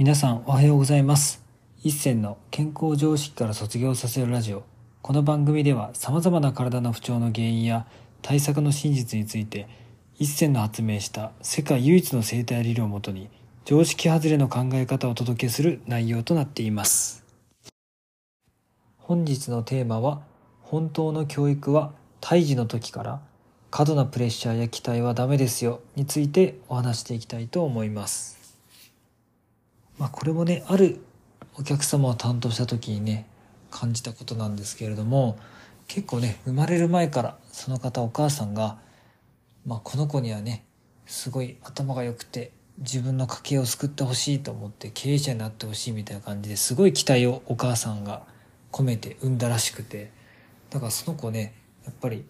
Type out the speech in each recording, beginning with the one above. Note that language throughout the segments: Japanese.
皆さんおはようございます。一銭の健康常識から卒業させるラジオ。この番組では様々な体の不調の原因や対策の真実について一銭の発明した世界唯一の生態理論をもとに常識外れの考え方をお届けする内容となっています。本日のテーマは本当の教育は胎児の時から過度なプレッシャーや期待はダメですよについてお話していきたいと思います。まあ、これもねあるお客様を担当した時にね感じたことなんですけれども結構ね生まれる前からその方お母さんが、まあ、この子にはねすごい頭が良くて自分の家計を救ってほしいと思って経営者になってほしいみたいな感じですごい期待をお母さんが込めて産んだらしくてだからその子ねやっぱり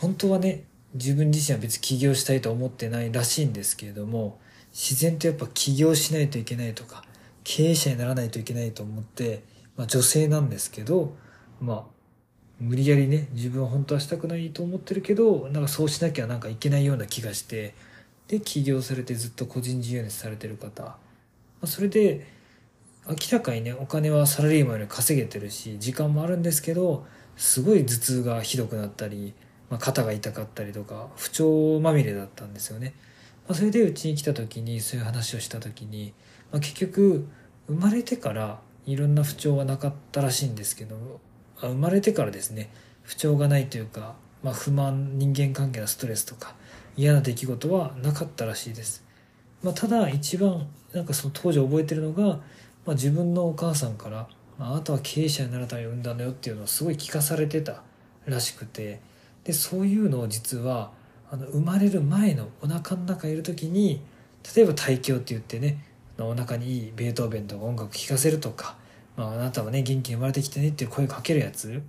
本当はね自分自身は別に起業したいと思ってないらしいんですけれども自然とやっぱ起業しないといけないとか経営者にならないといけないと思って、まあ、女性なんですけどまあ無理やりね自分は本当はしたくないと思ってるけどなんかそうしなきゃなんかいけないような気がしてで起業されてずっと個人事業主されてる方、まあ、それで明らかにねお金はサラリーマンより稼げてるし時間もあるんですけどすごい頭痛がひどくなったり、まあ、肩が痛かったりとか不調まみれだったんですよね。まあ、それでうちに来た時にそういう話をした時に、まあ、結局生まれてからいろんな不調はなかったらしいんですけどあ生まれてからですね不調がないというか、まあ、不満人間関係のストレスとか嫌な出来事はなかったらしいです、まあ、ただ一番なんかその当時覚えてるのが、まあ、自分のお母さんから「あなたは経営者になるために産んだのよ」っていうのをすごい聞かされてたらしくてでそういうのを実はあの生まれる前のお腹の中いる時に例えば胎教って言ってねお腹にいいベートーベンとか音楽聴かせるとか、まあ、あなたはね元気に生まれてきてねっていう声かけるやつ。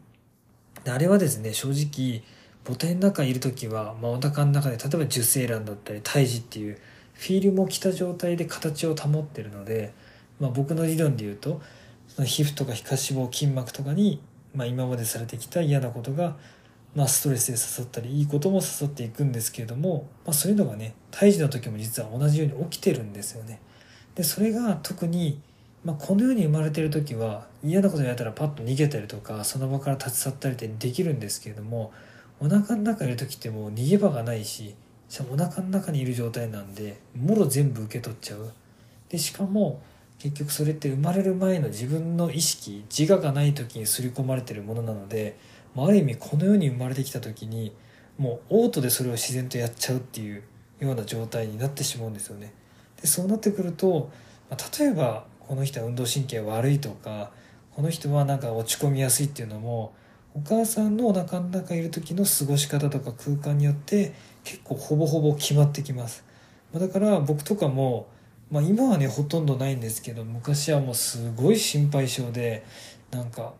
あれはですね正直母体の中いる時は、まあ、お腹の中で例えば受精卵だったり胎児っていうフィールムを着た状態で形を保ってるので、まあ、僕の理論で言うとその皮膚とか皮下脂肪筋膜とかに、まあ、今までされてきた嫌なことがまあ、ストレスで刺さったりいいことも刺さっていくんですけれども、まあ、そういうのがね胎児の時も実は同じように起きてるんですよね。でそれが特に、まあ、この世に生まれてる時は嫌なことやったらパッと逃げたりとかその場から立ち去ったりってできるんですけれどもお腹の中いる時ってもう逃げ場がないししかもお腹の中にいる状態なんでもろ全部受け取っちゃう。でしかも結局それって生まれる前の自分の意識自我がない時に刷り込まれてるものなのである意味この世に生まれてきた時にもうオートでそれを自然とやっちゃうっていうような状態になってしまうんですよね。でそうなってくると、まあ、例えばこの人は運動神経悪いとかこの人はなんか落ち込みやすいっていうのもお母さんのお腹の中いる時の過ごし方とか空間によって結構ほぼほぼ決まってきます。まだから僕とかも、まあ、今はねほとんどないんですけど昔はもうすごい心配性でなんか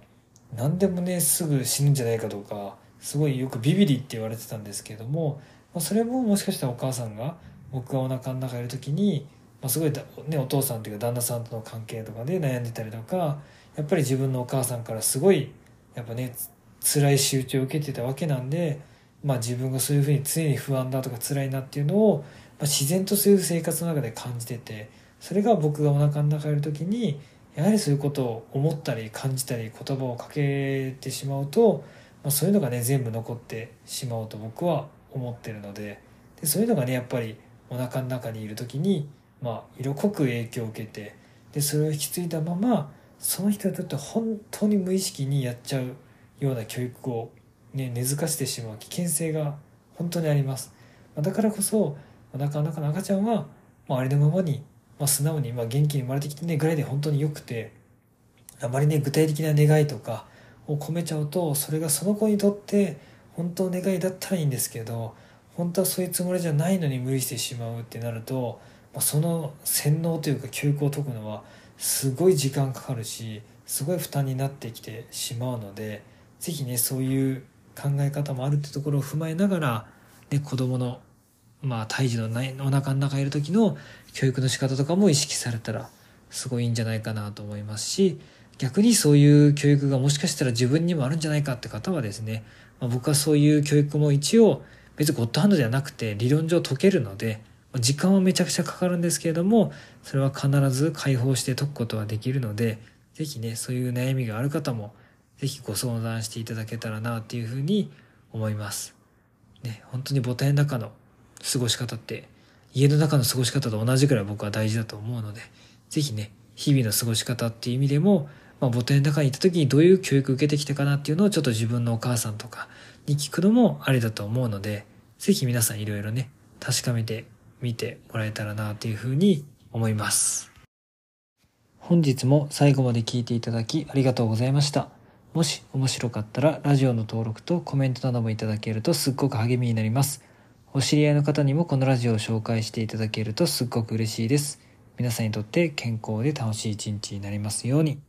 何でもねすぐ死ぬんじゃないかとかすごいよくビビリって言われてたんですけども、まあ、それももしかしたらお母さんが僕がお腹の中にいる時に、まあ、すごいね、お父さんっていうか旦那さんとの関係とかで悩んでたりとかやっぱり自分のお母さんからすごいやっぱね辛い仕打ちを受けてたわけなんで、まあ、自分がそういうふうに常に不安だとか辛いなっていうのを、まあ、自然とそういう生活の中で感じててそれが僕がお腹の中にいる時にやはりそういうことを思ったり感じたり言葉をかけてしまうと、まあ、そういうのがね全部残ってしまうと僕は思ってるのででそういうのがねやっぱりお腹の中にいる時に、まあ、色濃く影響を受けてでそれを引き継いだままその人にとって本当に無意識にやっちゃうような教育を、ね、根付かせてしまう危険性が本当にあります。だからこそお腹の中の赤ちゃんは、まあ、ありのままにまあ、素直に、まあ、元気に生まれてきてねぐらいで本当に良くてあまりね具体的な願いとかを込めちゃうとそれがその子にとって本当願いだったらいいんですけど本当はそういうつもりじゃないのに無理してしまうってなると、まあ、その洗脳というか教育を解くのはすごい時間かかるしすごい負担になってきてしまうので是非ねそういう考え方もあるってところを踏まえながら、ね、子供のまあ胎児のないお腹の中にいる時の教育の仕方とかも意識されたらすごいいいんじゃないかなと思いますし逆にそういう教育がもしかしたら自分にもあるんじゃないかって方はですね、まあ、僕はそういう教育も一応別にゴッドハンドではなくて理論上解けるので、時間はめちゃくちゃかかるんですけれどもそれは必ず解放して解くことはできるので是非ねそういう悩みがある方も是非ご相談していただけたらなっていうふうに思います。ね、本当に母体の中の過ごし方って家の中の過ごし方と同じくらい僕は大事だと思うので是非ね日々の過ごし方っていう意味でも、まあ、母体の中にいた時にどういう教育を受けてきたかなっていうのをちょっと自分のお母さんとかに聞くのもありだと思うので是非皆さんいろいろね確かめて見てもらえたらなというふうに思います。本日も最後まで聞いていただきありがとうございました。もし面白かったらラジオの登録とコメントなどもいただけるとすっごく励みになります。お知り合いの方にもこのラジオを紹介していただけるとすっごく嬉しいです。皆さんにとって健康で楽しい一日になりますように。